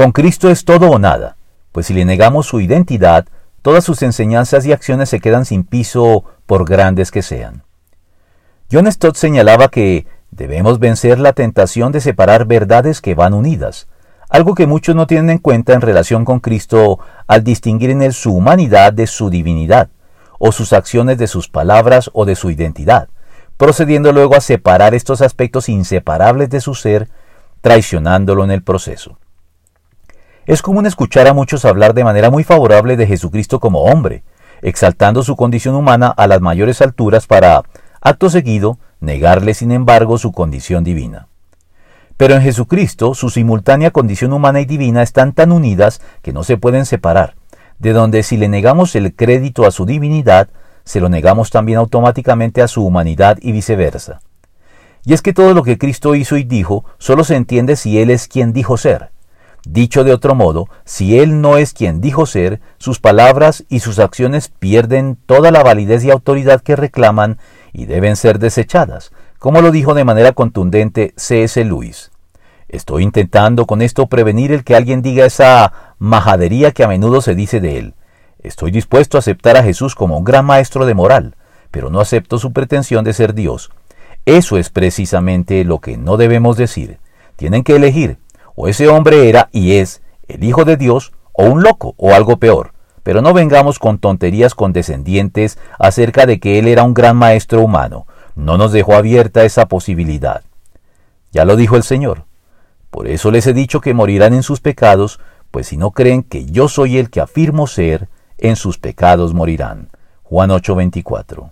Con Cristo es todo o nada, pues si le negamos su identidad, todas sus enseñanzas y acciones se quedan sin piso por grandes que sean. John Stott señalaba que debemos vencer la tentación de separar verdades que van unidas, algo que muchos no tienen en cuenta en relación con Cristo al distinguir en él su humanidad de su divinidad, o sus acciones de sus palabras o de su identidad, procediendo luego a separar estos aspectos inseparables de su ser, traicionándolo en el proceso. Es común escuchar a muchos hablar de manera muy favorable de Jesucristo como hombre, exaltando su condición humana a las mayores alturas para, acto seguido, negarle sin embargo su condición divina. Pero en Jesucristo su simultánea condición humana y divina están tan unidas que no se pueden separar, de donde si le negamos el crédito a su divinidad, se lo negamos también automáticamente a su humanidad y viceversa. Y es que todo lo que Cristo hizo y dijo solo se entiende si Él es quien dijo ser. Dicho de otro modo, si Él no es quien dijo ser, sus palabras y sus acciones pierden toda la validez y autoridad que reclaman y deben ser desechadas, como lo dijo de manera contundente C.S. Lewis. Estoy intentando con esto prevenir el que alguien diga esa majadería que a menudo se dice de él. Estoy dispuesto a aceptar a Jesús como un gran maestro de moral, pero no acepto su pretensión de ser Dios. Eso es precisamente lo que no debemos decir. Tienen que elegir, o ese hombre era y es el Hijo de Dios, o un loco, o algo peor. Pero no vengamos con tonterías condescendientes acerca de que él era un gran maestro humano no nos dejó abierta esa posibilidad. Ya lo dijo el Señor. Por eso les he dicho que morirán en sus pecados, pues si no creen que yo soy el que afirmo ser, en sus pecados morirán. Juan 8:24.